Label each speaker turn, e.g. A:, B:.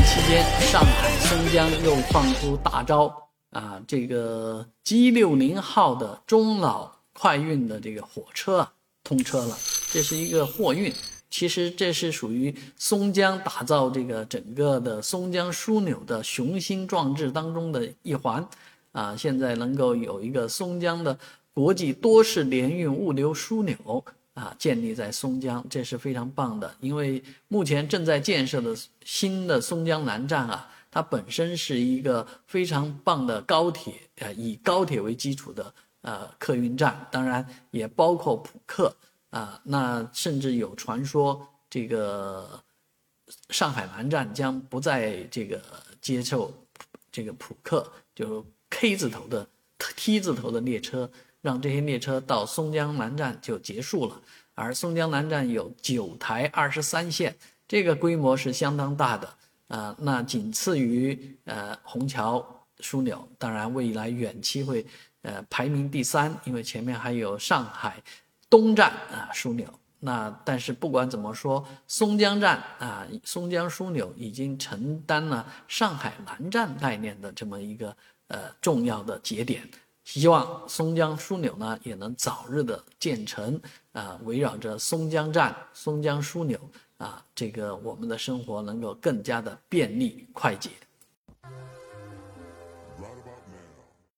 A: 期间，上海松江又放出大招啊！这个 G 六零号的中老快运的这个火车啊，通车了，这是一个货运。其实这是属于松江打造这个整个的松江枢纽的雄心壮志当中的一环啊！现在能够有一个松江的国际多式联运物流枢纽。啊，建立在松江，这是非常棒的。因为目前正在建设的新的松江南站啊，它本身是一个非常棒的高铁，呃，以高铁为基础的呃客运站，当然也包括普客啊。那甚至有传说，这个上海南站将不再这个接受这个普客，就 K 字头的 T 字头的列车。让这些列车到松江南站就结束了，而松江南站有九台二十三线，这个规模是相当大的啊。那仅次于呃虹桥枢纽，当然未来远期会呃排名第三，因为前面还有上海东站啊枢纽。那但是不管怎么说，松江站啊松江枢纽已经承担了上海南站概念的这么一个呃重要的节点。希望松江枢纽呢也能早日的建成啊，围绕着松江站、松江枢纽啊，这个我们的生活能够更加的便利快捷。